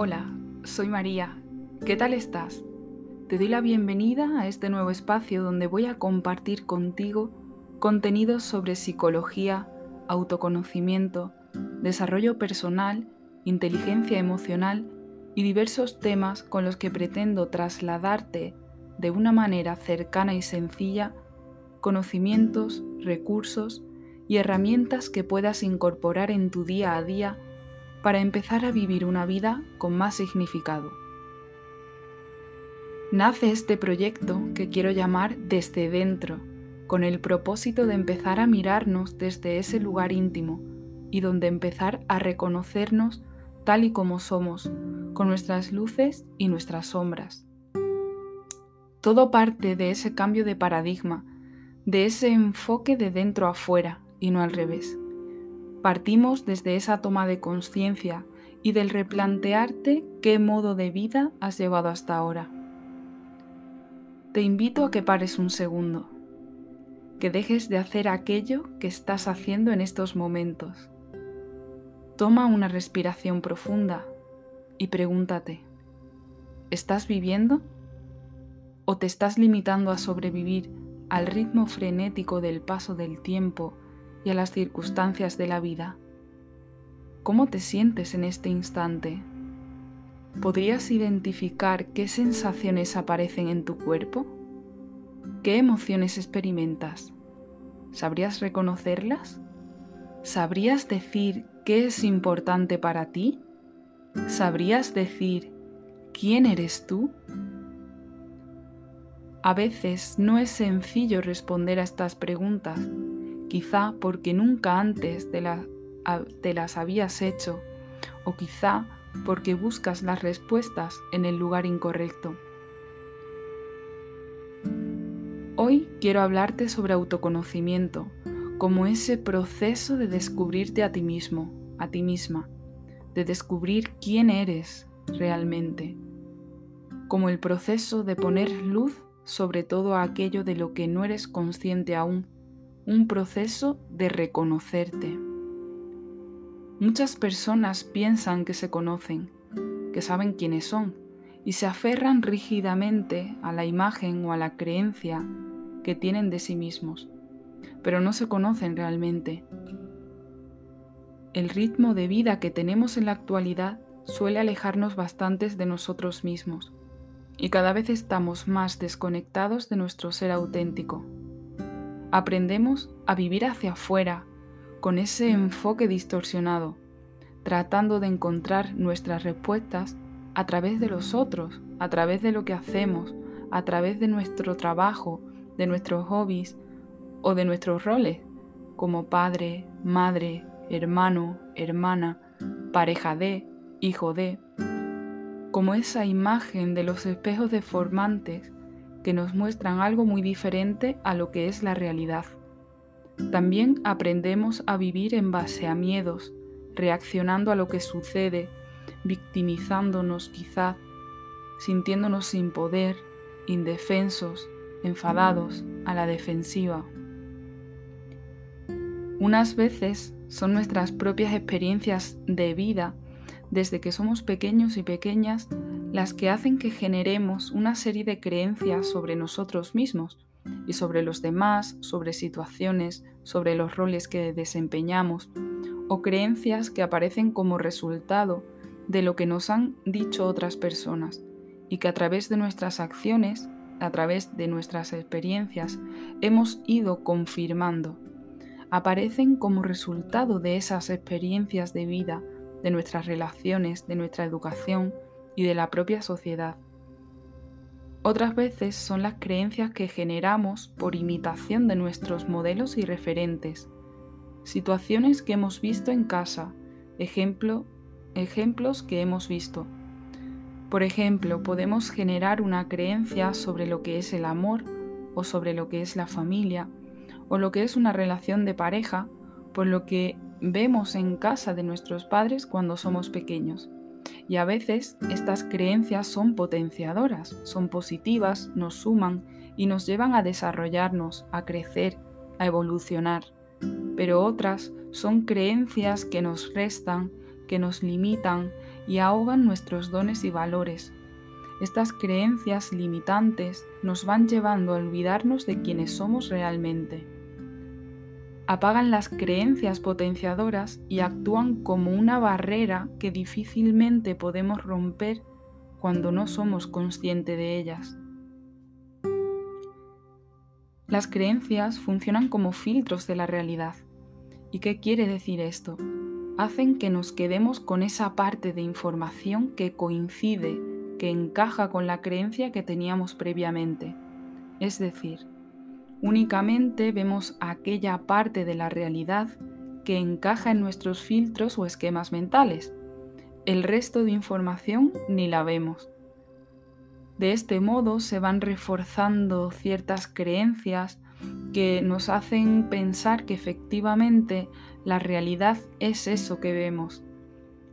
Hola, soy María. ¿Qué tal estás? Te doy la bienvenida a este nuevo espacio donde voy a compartir contigo contenidos sobre psicología, autoconocimiento, desarrollo personal, inteligencia emocional y diversos temas con los que pretendo trasladarte de una manera cercana y sencilla conocimientos, recursos y herramientas que puedas incorporar en tu día a día para empezar a vivir una vida con más significado. Nace este proyecto que quiero llamar Desde Dentro, con el propósito de empezar a mirarnos desde ese lugar íntimo y donde empezar a reconocernos tal y como somos, con nuestras luces y nuestras sombras. Todo parte de ese cambio de paradigma, de ese enfoque de dentro a fuera y no al revés. Partimos desde esa toma de conciencia y del replantearte qué modo de vida has llevado hasta ahora. Te invito a que pares un segundo, que dejes de hacer aquello que estás haciendo en estos momentos. Toma una respiración profunda y pregúntate, ¿estás viviendo? ¿O te estás limitando a sobrevivir al ritmo frenético del paso del tiempo a las circunstancias de la vida. ¿Cómo te sientes en este instante? ¿Podrías identificar qué sensaciones aparecen en tu cuerpo? ¿Qué emociones experimentas? ¿Sabrías reconocerlas? ¿Sabrías decir qué es importante para ti? ¿Sabrías decir quién eres tú? A veces no es sencillo responder a estas preguntas quizá porque nunca antes te, las habías hecho, o quizá porque buscas las respuestas en el lugar incorrecto. Hoy quiero hablarte sobre autoconocimiento, como ese proceso de descubrirte a ti mismo, a ti misma, de descubrir quién eres realmente, como el proceso de poner luz sobre todo aquello de lo que no eres consciente aún un proceso de reconocerte. Muchas personas piensan que se conocen, que saben quiénes son, y se aferran rígidamente a la imagen o a la creencia que tienen de sí mismos, pero no se conocen realmente. El ritmo de vida que tenemos en la actualidad suele alejarnos bastantes de nosotros mismos, y cada vez estamos más desconectados de nuestro ser auténtico. Aprendemos a vivir hacia afuera, con ese enfoque distorsionado, tratando de encontrar nuestras respuestas a través de los otros, a través de lo que hacemos, a través de nuestro trabajo, de nuestros hobbies o de nuestros roles, como padre, madre, hermano, hermana, pareja de, hijo de, como esa imagen de los espejos deformantes que nos muestran algo muy diferente a lo que es la realidad. También aprendemos a vivir en base a miedos, reaccionando a lo que sucede, victimizándonos quizá, sintiéndonos sin poder, indefensos, enfadados, a la defensiva. Unas veces son nuestras propias experiencias de vida desde que somos pequeños y pequeñas las que hacen que generemos una serie de creencias sobre nosotros mismos y sobre los demás, sobre situaciones, sobre los roles que desempeñamos, o creencias que aparecen como resultado de lo que nos han dicho otras personas y que a través de nuestras acciones, a través de nuestras experiencias, hemos ido confirmando. Aparecen como resultado de esas experiencias de vida, de nuestras relaciones, de nuestra educación, y de la propia sociedad. Otras veces son las creencias que generamos por imitación de nuestros modelos y referentes, situaciones que hemos visto en casa, ejemplo, ejemplos que hemos visto. Por ejemplo, podemos generar una creencia sobre lo que es el amor o sobre lo que es la familia o lo que es una relación de pareja por lo que vemos en casa de nuestros padres cuando somos pequeños. Y a veces estas creencias son potenciadoras, son positivas, nos suman y nos llevan a desarrollarnos, a crecer, a evolucionar. Pero otras son creencias que nos restan, que nos limitan y ahogan nuestros dones y valores. Estas creencias limitantes nos van llevando a olvidarnos de quienes somos realmente. Apagan las creencias potenciadoras y actúan como una barrera que difícilmente podemos romper cuando no somos conscientes de ellas. Las creencias funcionan como filtros de la realidad. ¿Y qué quiere decir esto? Hacen que nos quedemos con esa parte de información que coincide, que encaja con la creencia que teníamos previamente. Es decir, únicamente vemos aquella parte de la realidad que encaja en nuestros filtros o esquemas mentales. El resto de información ni la vemos. De este modo se van reforzando ciertas creencias que nos hacen pensar que efectivamente la realidad es eso que vemos.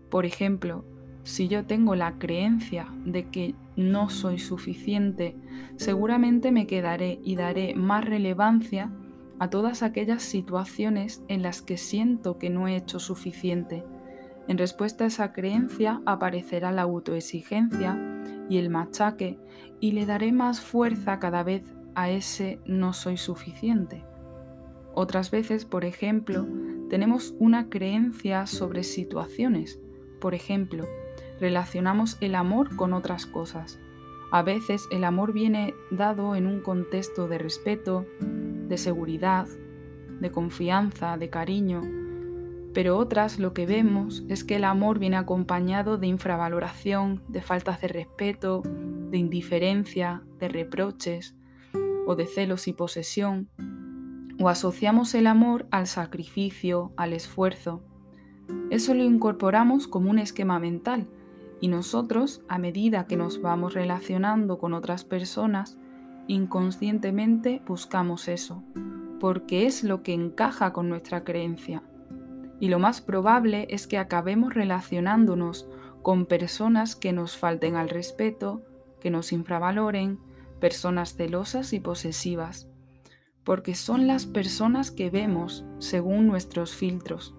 Por ejemplo, si yo tengo la creencia de que no soy suficiente, seguramente me quedaré y daré más relevancia a todas aquellas situaciones en las que siento que no he hecho suficiente. En respuesta a esa creencia aparecerá la autoexigencia y el machaque y le daré más fuerza cada vez a ese no soy suficiente. Otras veces, por ejemplo, tenemos una creencia sobre situaciones. Por ejemplo, relacionamos el amor con otras cosas. A veces el amor viene dado en un contexto de respeto, de seguridad, de confianza, de cariño, pero otras lo que vemos es que el amor viene acompañado de infravaloración, de faltas de respeto, de indiferencia, de reproches o de celos y posesión, o asociamos el amor al sacrificio, al esfuerzo. Eso lo incorporamos como un esquema mental y nosotros, a medida que nos vamos relacionando con otras personas, inconscientemente buscamos eso, porque es lo que encaja con nuestra creencia y lo más probable es que acabemos relacionándonos con personas que nos falten al respeto, que nos infravaloren, personas celosas y posesivas, porque son las personas que vemos según nuestros filtros.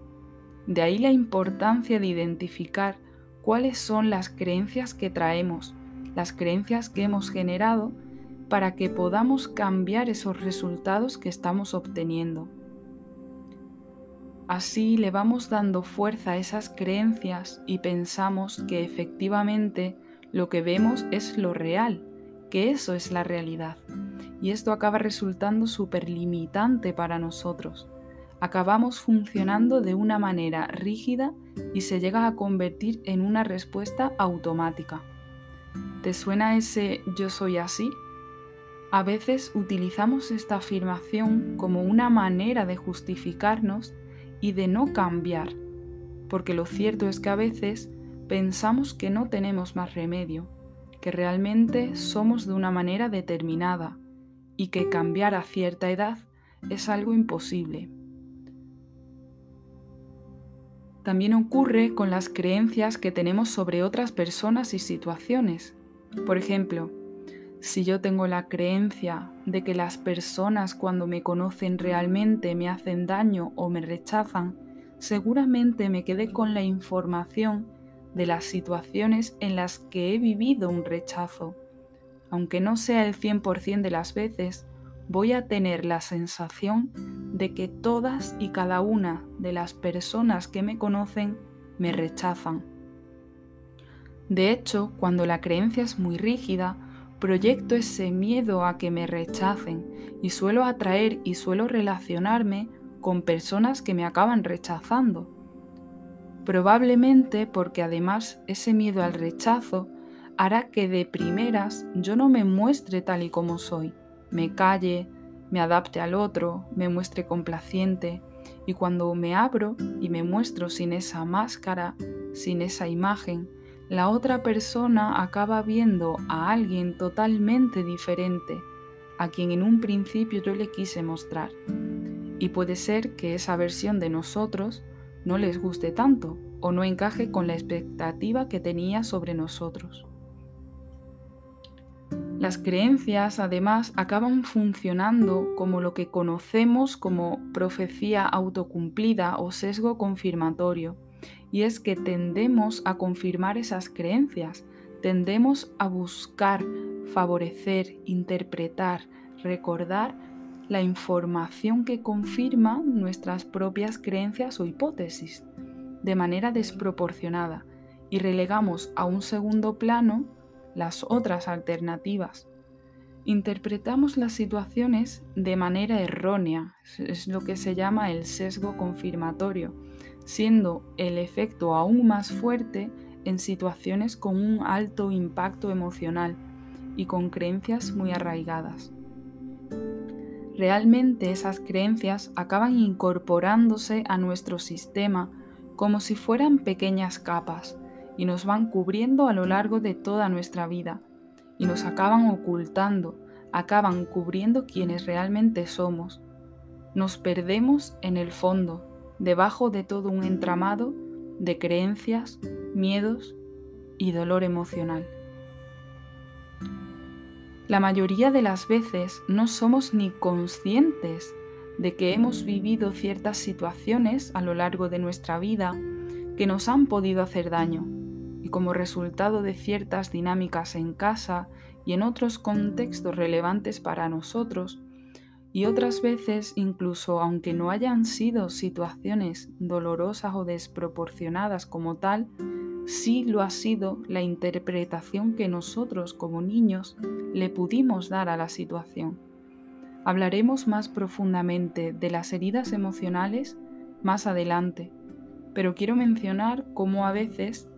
De ahí la importancia de identificar cuáles son las creencias que traemos, las creencias que hemos generado, para que podamos cambiar esos resultados que estamos obteniendo. Así le vamos dando fuerza a esas creencias y pensamos que efectivamente lo que vemos es lo real, que eso es la realidad. Y esto acaba resultando súper limitante para nosotros. Acabamos funcionando de una manera rígida y se llega a convertir en una respuesta automática. ¿Te suena ese yo soy así? A veces utilizamos esta afirmación como una manera de justificarnos y de no cambiar, porque lo cierto es que a veces pensamos que no tenemos más remedio, que realmente somos de una manera determinada y que cambiar a cierta edad es algo imposible. También ocurre con las creencias que tenemos sobre otras personas y situaciones. Por ejemplo, si yo tengo la creencia de que las personas cuando me conocen realmente me hacen daño o me rechazan, seguramente me quedé con la información de las situaciones en las que he vivido un rechazo. Aunque no sea el 100% de las veces, voy a tener la sensación de que todas y cada una de las personas que me conocen me rechazan. De hecho, cuando la creencia es muy rígida, proyecto ese miedo a que me rechacen y suelo atraer y suelo relacionarme con personas que me acaban rechazando. Probablemente porque además ese miedo al rechazo hará que de primeras yo no me muestre tal y como soy, me calle, me adapte al otro, me muestre complaciente y cuando me abro y me muestro sin esa máscara, sin esa imagen, la otra persona acaba viendo a alguien totalmente diferente a quien en un principio yo le quise mostrar. Y puede ser que esa versión de nosotros no les guste tanto o no encaje con la expectativa que tenía sobre nosotros. Las creencias además acaban funcionando como lo que conocemos como profecía autocumplida o sesgo confirmatorio. Y es que tendemos a confirmar esas creencias, tendemos a buscar, favorecer, interpretar, recordar la información que confirma nuestras propias creencias o hipótesis de manera desproporcionada y relegamos a un segundo plano las otras alternativas. Interpretamos las situaciones de manera errónea, es lo que se llama el sesgo confirmatorio, siendo el efecto aún más fuerte en situaciones con un alto impacto emocional y con creencias muy arraigadas. Realmente esas creencias acaban incorporándose a nuestro sistema como si fueran pequeñas capas y nos van cubriendo a lo largo de toda nuestra vida y nos acaban ocultando, acaban cubriendo quienes realmente somos. Nos perdemos en el fondo, debajo de todo un entramado de creencias, miedos y dolor emocional. La mayoría de las veces no somos ni conscientes de que hemos vivido ciertas situaciones a lo largo de nuestra vida que nos han podido hacer daño y como resultado de ciertas dinámicas en casa y en otros contextos relevantes para nosotros, y otras veces incluso aunque no hayan sido situaciones dolorosas o desproporcionadas como tal, sí lo ha sido la interpretación que nosotros como niños le pudimos dar a la situación. Hablaremos más profundamente de las heridas emocionales más adelante, pero quiero mencionar cómo a veces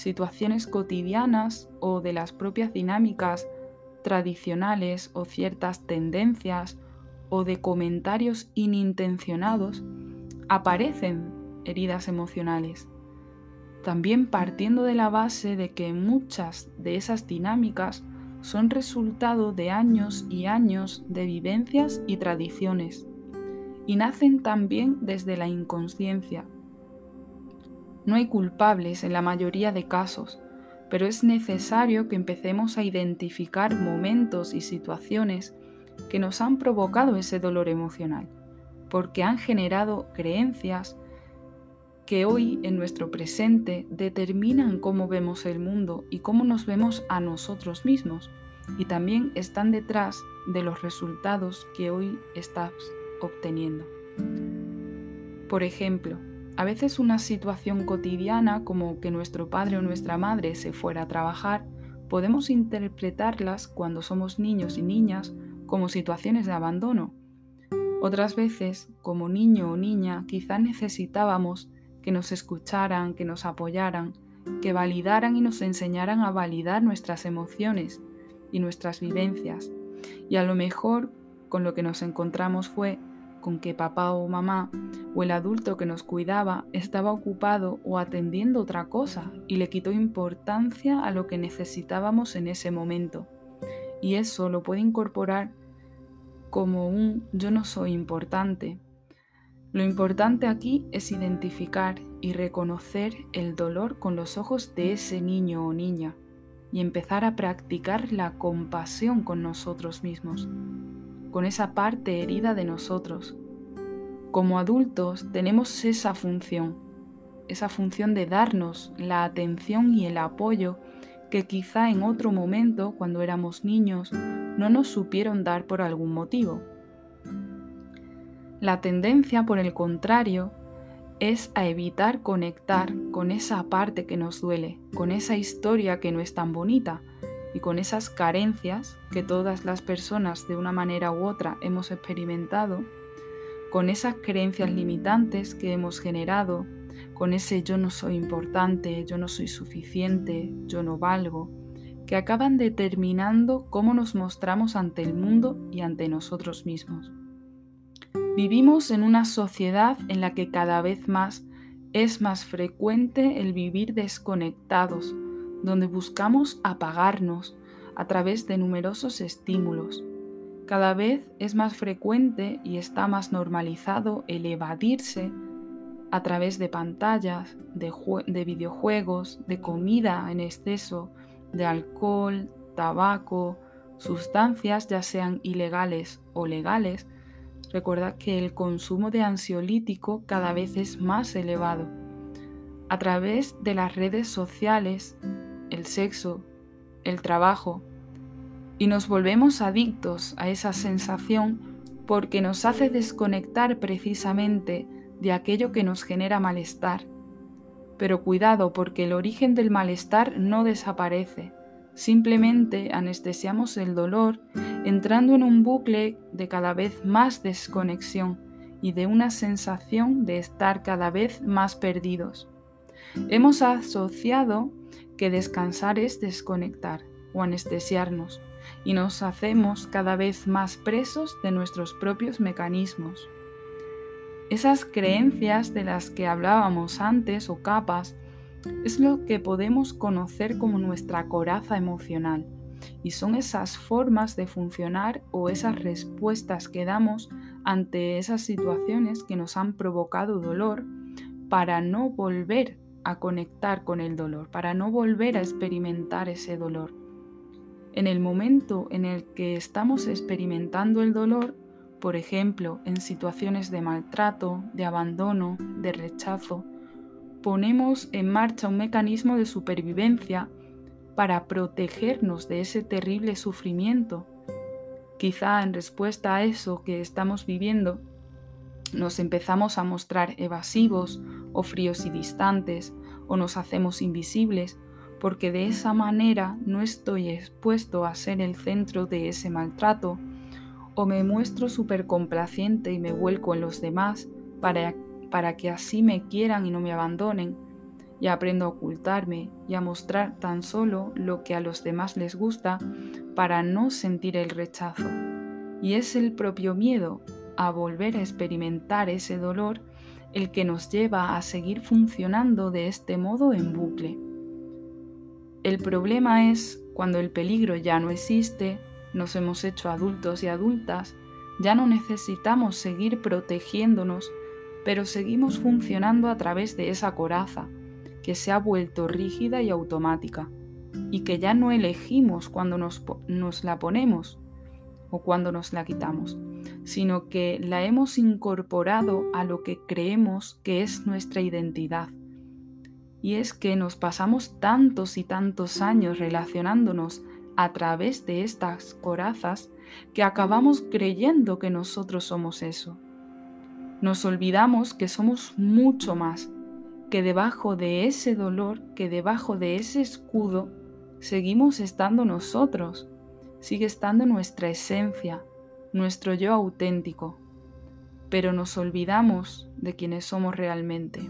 situaciones cotidianas o de las propias dinámicas tradicionales o ciertas tendencias o de comentarios inintencionados aparecen heridas emocionales también partiendo de la base de que muchas de esas dinámicas son resultado de años y años de vivencias y tradiciones, y nacen también desde la inconsciencia. No hay culpables en la mayoría de casos, pero es necesario que empecemos a identificar momentos y situaciones que nos han provocado ese dolor emocional, porque han generado creencias, que hoy en nuestro presente determinan cómo vemos el mundo y cómo nos vemos a nosotros mismos y también están detrás de los resultados que hoy estás obteniendo. Por ejemplo, a veces una situación cotidiana como que nuestro padre o nuestra madre se fuera a trabajar, podemos interpretarlas cuando somos niños y niñas como situaciones de abandono. Otras veces, como niño o niña, quizá necesitábamos que nos escucharan, que nos apoyaran, que validaran y nos enseñaran a validar nuestras emociones y nuestras vivencias. Y a lo mejor con lo que nos encontramos fue con que papá o mamá o el adulto que nos cuidaba estaba ocupado o atendiendo otra cosa y le quitó importancia a lo que necesitábamos en ese momento. Y eso lo puede incorporar como un yo no soy importante, lo importante aquí es identificar y reconocer el dolor con los ojos de ese niño o niña y empezar a practicar la compasión con nosotros mismos, con esa parte herida de nosotros. Como adultos tenemos esa función, esa función de darnos la atención y el apoyo que quizá en otro momento, cuando éramos niños, no nos supieron dar por algún motivo. La tendencia, por el contrario, es a evitar conectar con esa parte que nos duele, con esa historia que no es tan bonita y con esas carencias que todas las personas de una manera u otra hemos experimentado, con esas creencias limitantes que hemos generado, con ese yo no soy importante, yo no soy suficiente, yo no valgo, que acaban determinando cómo nos mostramos ante el mundo y ante nosotros mismos. Vivimos en una sociedad en la que cada vez más es más frecuente el vivir desconectados, donde buscamos apagarnos a través de numerosos estímulos. Cada vez es más frecuente y está más normalizado el evadirse a través de pantallas, de, de videojuegos, de comida en exceso, de alcohol, tabaco, sustancias ya sean ilegales o legales, Recuerda que el consumo de ansiolítico cada vez es más elevado. a través de las redes sociales, el sexo, el trabajo, y nos volvemos adictos a esa sensación porque nos hace desconectar precisamente de aquello que nos genera malestar. Pero cuidado porque el origen del malestar no desaparece, simplemente anestesiamos el dolor entrando en un bucle de cada vez más desconexión y de una sensación de estar cada vez más perdidos. Hemos asociado que descansar es desconectar o anestesiarnos y nos hacemos cada vez más presos de nuestros propios mecanismos. Esas creencias de las que hablábamos antes o capas es lo que podemos conocer como nuestra coraza emocional y son esas formas de funcionar o esas respuestas que damos ante esas situaciones que nos han provocado dolor para no volver a conectar con el dolor, para no volver a experimentar ese dolor. En el momento en el que estamos experimentando el dolor, por ejemplo, en situaciones de maltrato, de abandono, de rechazo, ponemos en marcha un mecanismo de supervivencia para protegernos de ese terrible sufrimiento. Quizá en respuesta a eso que estamos viviendo, nos empezamos a mostrar evasivos o fríos y distantes, o nos hacemos invisibles, porque de esa manera no estoy expuesto a ser el centro de ese maltrato, o me muestro súper complaciente y me vuelco en los demás para, para que así me quieran y no me abandonen, y aprendo a ocultarme y a mostrar tan solo lo que a los demás les gusta para no sentir el rechazo. Y es el propio miedo a volver a experimentar ese dolor el que nos lleva a seguir funcionando de este modo en bucle. El problema es cuando el peligro ya no existe, nos hemos hecho adultos y adultas, ya no necesitamos seguir protegiéndonos, pero seguimos funcionando a través de esa coraza, que se ha vuelto rígida y automática, y que ya no elegimos cuando nos, nos la ponemos o cuando nos la quitamos, sino que la hemos incorporado a lo que creemos que es nuestra identidad. Y es que nos pasamos tantos y tantos años relacionándonos a través de estas corazas que acabamos creyendo que nosotros somos eso. Nos olvidamos que somos mucho más que debajo de ese dolor, que debajo de ese escudo, seguimos estando nosotros, sigue estando nuestra esencia, nuestro yo auténtico, pero nos olvidamos de quienes somos realmente.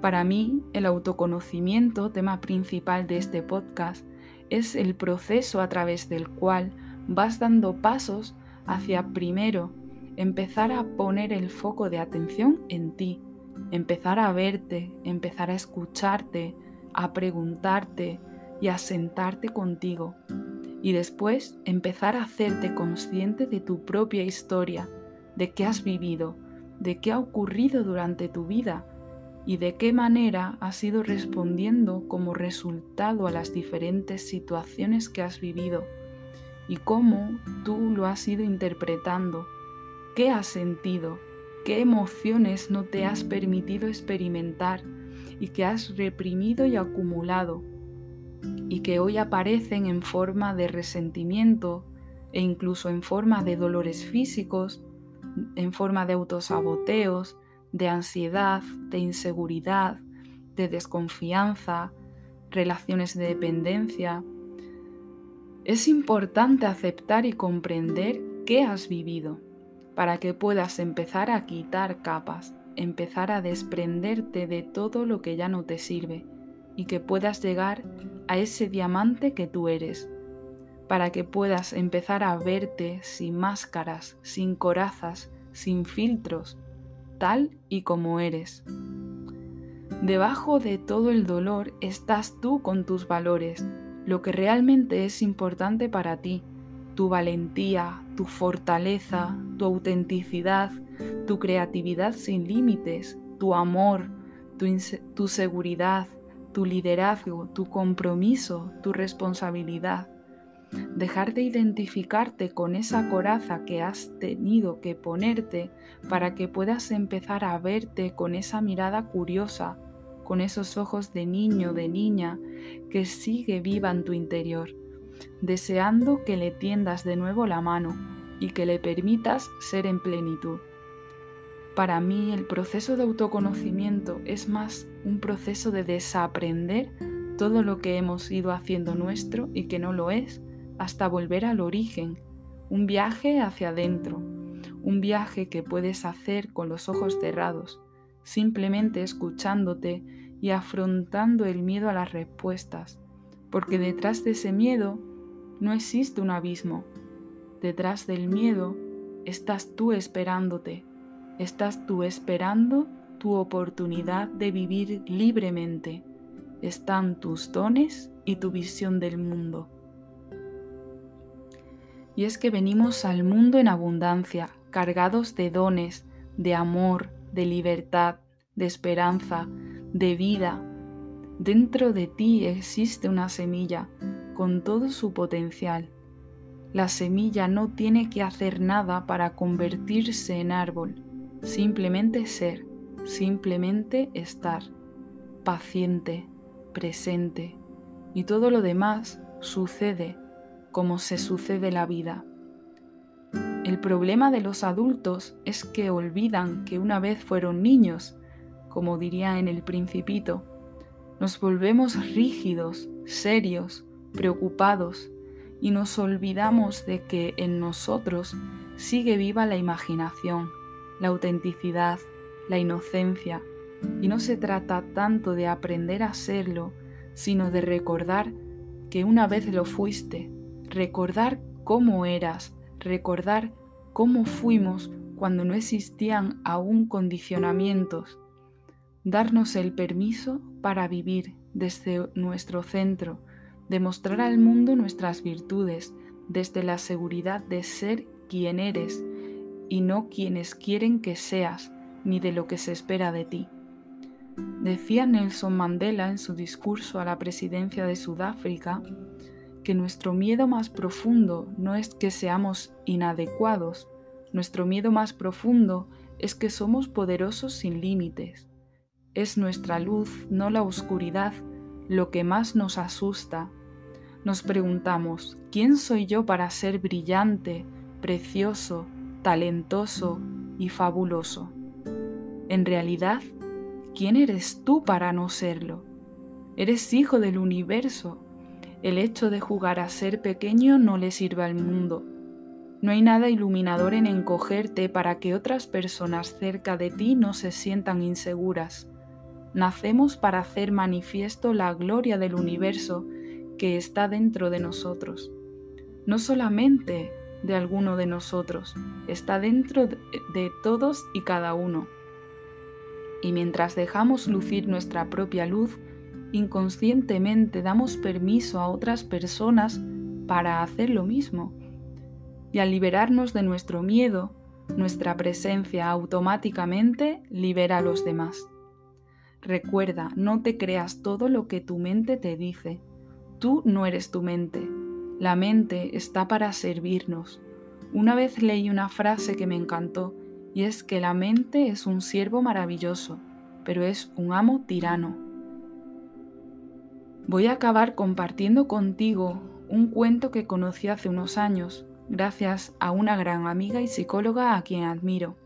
Para mí, el autoconocimiento, tema principal de este podcast, es el proceso a través del cual vas dando pasos hacia primero empezar a poner el foco de atención en ti, empezar a verte, empezar a escucharte, a preguntarte y a sentarte contigo. Y después empezar a hacerte consciente de tu propia historia, de qué has vivido, de qué ha ocurrido durante tu vida y de qué manera has ido respondiendo como resultado a las diferentes situaciones que has vivido y cómo tú lo has ido interpretando, qué has sentido, qué emociones no te has permitido experimentar y que has reprimido y acumulado y que hoy aparecen en forma de resentimiento e incluso en forma de dolores físicos, en forma de autosaboteos, de ansiedad, de inseguridad, de desconfianza, relaciones de dependencia. Es importante aceptar y comprender qué has vivido para que puedas empezar a quitar capas, empezar a desprenderte de todo lo que ya no te sirve y que puedas llegar a ese diamante que tú eres, para que puedas empezar a verte sin máscaras, sin corazas, sin filtros, tal y como eres. Debajo de todo el dolor estás tú con tus valores, lo que realmente es importante para ti, tu valentía, tu fortaleza, tu autenticidad, tu creatividad sin límites, tu amor, tu, seguridad, tu liderazgo, tu compromiso, tu responsabilidad. Dejar de identificarte con esa coraza que has tenido que ponerte para que puedas empezar a verte con esa mirada curiosa, con esos ojos de niño, de niña, que sigue viva en tu interior, deseando que le tiendas de nuevo la mano y que le permitas ser en plenitud. Para mí el proceso de autoconocimiento es más un proceso de desaprender todo lo que hemos ido haciendo nuestro y que no lo es, hasta volver al origen, un viaje hacia adentro, un viaje que puedes hacer con los ojos cerrados, simplemente escuchándote y afrontando el miedo a las respuestas, porque detrás de ese miedo no existe un abismo, detrás del miedo estás tú esperándote, estás tú esperando tu oportunidad de vivir libremente, están tus dones y tu visión del mundo. Y es que venimos al mundo en abundancia, cargados de dones, de amor, de libertad, de esperanza, de vida. Dentro de ti existe una semilla con todo su potencial. La semilla no tiene que hacer nada para convertirse en árbol, simplemente ser, simplemente estar, paciente, presente, y todo lo demás sucede como se sucede la vida. El problema de los adultos es que olvidan que una vez fueron niños, como diría en el principito. Nos volvemos rígidos, serios, preocupados y nos olvidamos de que en nosotros sigue viva la imaginación, la autenticidad, la inocencia, y no se trata tanto de aprender a serlo, sino de recordar que una vez lo fuiste, recordar cómo eras, recordar cómo fuimos cuando no existían aún condicionamientos, darnos el permiso para vivir desde nuestro centro, demostrar al mundo nuestras virtudes desde la seguridad de ser quien eres y no quienes quieren que seas ni de lo que se espera de ti. Decía Nelson Mandela en su discurso a la presidencia de Sudáfrica que nuestro miedo más profundo no es que seamos inadecuados, nuestro miedo más profundo es que somos poderosos sin límites. Es nuestra luz, no la oscuridad, lo que más nos asusta. Nos preguntamos, ¿quién soy yo para ser brillante, precioso, talentoso y fabuloso? En realidad, ¿quién eres tú para no serlo? Eres hijo del universo, el hecho de jugar a ser pequeño no le sirve al mundo. No hay nada iluminador en encogerte para que otras personas cerca de ti no se sientan inseguras. Nacemos para hacer manifiesto la gloria del universo que está dentro de nosotros. No solamente de alguno de nosotros, está dentro de todos y cada uno. Y mientras dejamos lucir nuestra propia luz, inconscientemente damos permiso a otras personas para hacer lo mismo. Y al liberarnos de nuestro miedo, nuestra presencia automáticamente libera a los demás. Recuerda, no te creas todo lo que tu mente te dice. Tú no eres tu mente. La mente está para servirnos. Una vez leí una frase que me encantó y es que la mente es un siervo maravilloso, pero es un amo tirano voy a acabar compartiendo contigo un cuento que conocí hace unos años, gracias a una gran amiga y psicóloga a quien admiro.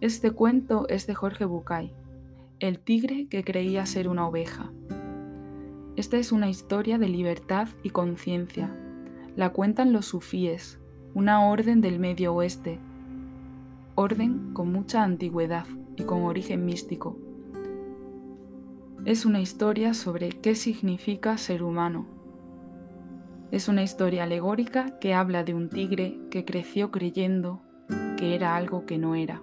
Este cuento es de Jorge Bucay, el tigre que creía ser una oveja. Esta es una historia de libertad y conciencia. La cuentan los sufíes, una orden del Medio Oeste, orden con mucha antigüedad y con origen místico es una historia sobre qué significa ser humano. Es una historia alegórica que habla de un tigre que creció creyendo que era algo que no era.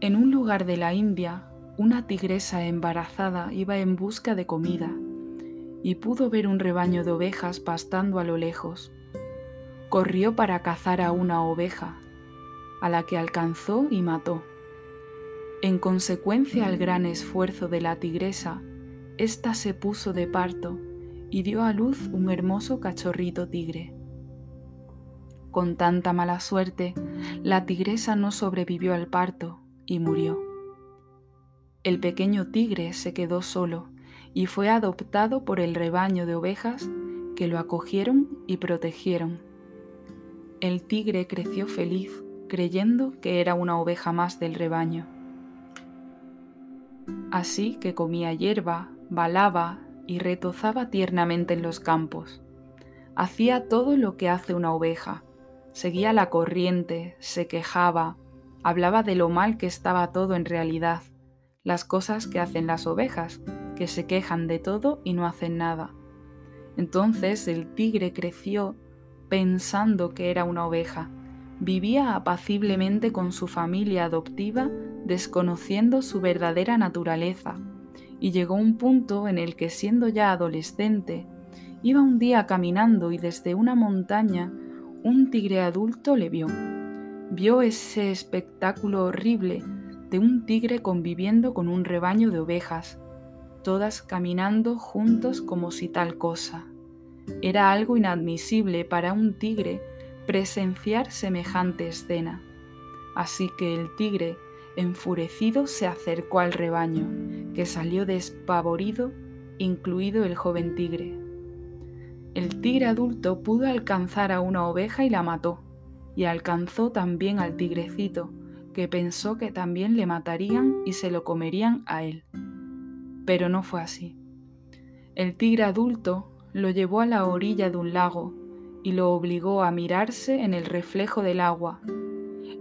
En un lugar de la India, una tigresa embarazada iba en busca de comida y pudo ver un rebaño de ovejas pastando a lo lejos. Corrió para cazar a una oveja, a la que alcanzó y mató. En consecuencia al gran esfuerzo de la tigresa, ésta se puso de parto y dio a luz un hermoso cachorrito tigre. Con tanta mala suerte, la tigresa no sobrevivió al parto y murió. El pequeño tigre se quedó solo y fue adoptado por el rebaño de ovejas que lo acogieron y protegieron. El tigre creció feliz, creyendo que era una oveja más del rebaño. Así que comía hierba, balaba y retozaba tiernamente en los campos. Hacía todo lo que hace una oveja. Seguía la corriente, se quejaba, hablaba de lo mal que estaba todo en realidad, las cosas que hacen las ovejas, que se quejan de todo y no hacen nada. Entonces el tigre creció pensando que era una oveja. Vivía apaciblemente con su familia adoptiva, desconociendo su verdadera naturaleza, y llegó un punto en el que siendo ya adolescente, iba un día caminando y desde una montaña un tigre adulto le vio. Vio ese espectáculo horrible de un tigre conviviendo con un rebaño de ovejas, todas caminando juntos como si tal cosa. Era algo inadmisible para un tigre presenciar semejante escena. Así que el tigre, enfurecido, se acercó al rebaño, que salió despavorido, incluido el joven tigre. El tigre adulto pudo alcanzar a una oveja y la mató, y alcanzó también al tigrecito, que pensó que también le matarían y se lo comerían a él. Pero no fue así. El tigre adulto lo llevó a la orilla de un lago y lo obligó a mirarse en el reflejo del agua.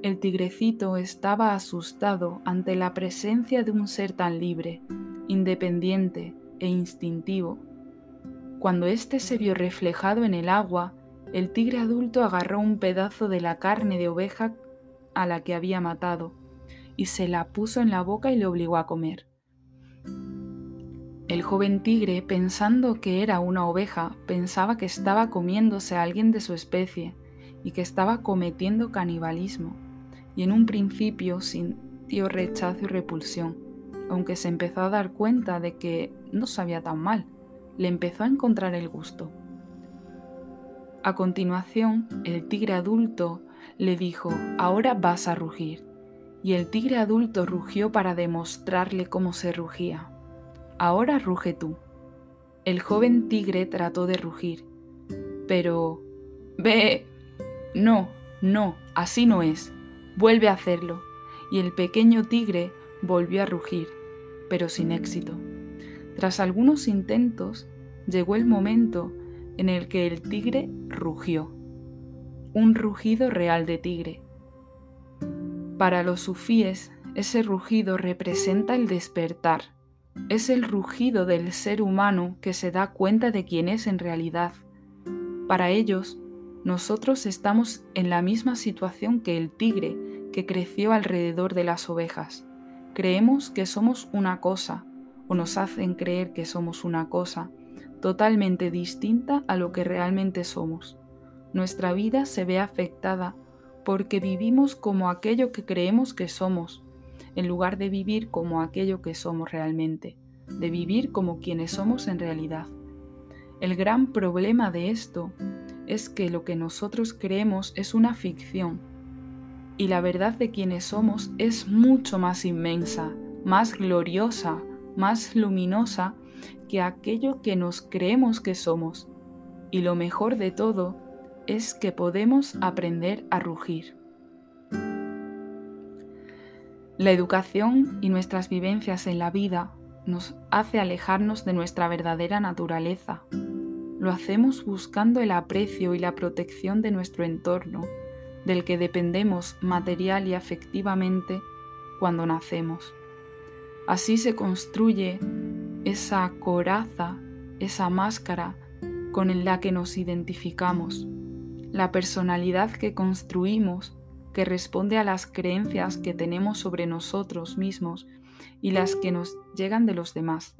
El tigrecito estaba asustado ante la presencia de un ser tan libre, independiente e instintivo. Cuando éste se vio reflejado en el agua, el tigre adulto agarró un pedazo de la carne de oveja a la que había matado, y se la puso en la boca y le obligó a comer. El joven tigre, pensando que era una oveja, pensaba que estaba comiéndose a alguien de su especie y que estaba cometiendo canibalismo, y en un principio sintió rechazo y repulsión, aunque se empezó a dar cuenta de que no sabía tan mal, le empezó a encontrar el gusto. A continuación, el tigre adulto le dijo, ahora vas a rugir. Y el tigre adulto rugió para demostrarle cómo se rugía. Ahora ruge tú. El joven tigre trató de rugir, pero... Ve... No, no, así no es. Vuelve a hacerlo. Y el pequeño tigre volvió a rugir, pero sin éxito. Tras algunos intentos, llegó el momento en el que el tigre rugió un rugido real de tigre. Para los sufíes, ese rugido representa el despertar. Es el rugido del ser humano que se da cuenta de quién es en realidad. Para ellos, nosotros estamos en la misma situación que el tigre que creció alrededor de las ovejas. Creemos que somos una cosa, o nos hacen creer que somos una cosa, totalmente distinta a lo que realmente somos nuestra vida se ve afectada porque vivimos como aquello que creemos que somos, en lugar de vivir como aquello que somos realmente, de vivir como quienes somos en realidad. El gran problema de esto es que lo que nosotros creemos es una ficción y la verdad de quienes somos es mucho más inmensa, más gloriosa, más luminosa que aquello que nos creemos que somos. Y lo mejor de todo es que podemos aprender a rugir. La educación y nuestras vivencias en la vida nos hace alejarnos de nuestra verdadera naturaleza. Lo hacemos buscando el aprecio y la protección de nuestro entorno, del que dependemos material y afectivamente cuando nacemos. Así se construye esa coraza, esa máscara con la que nos identificamos la personalidad que construimos, que responde a las creencias que tenemos sobre nosotros mismos y las que nos llegan de los demás.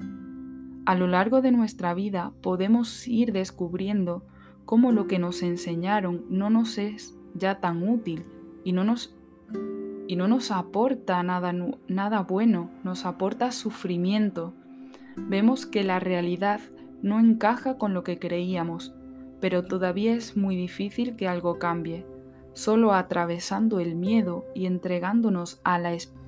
A lo largo de nuestra vida podemos ir descubriendo cómo lo que nos enseñaron no nos es ya tan útil y no nos, y no nos aporta nada, nada bueno, nos aporta sufrimiento. Vemos que la realidad no encaja con lo que creíamos pero todavía es muy difícil que algo cambie. Solo atravesando el miedo y entregándonos a la esperanza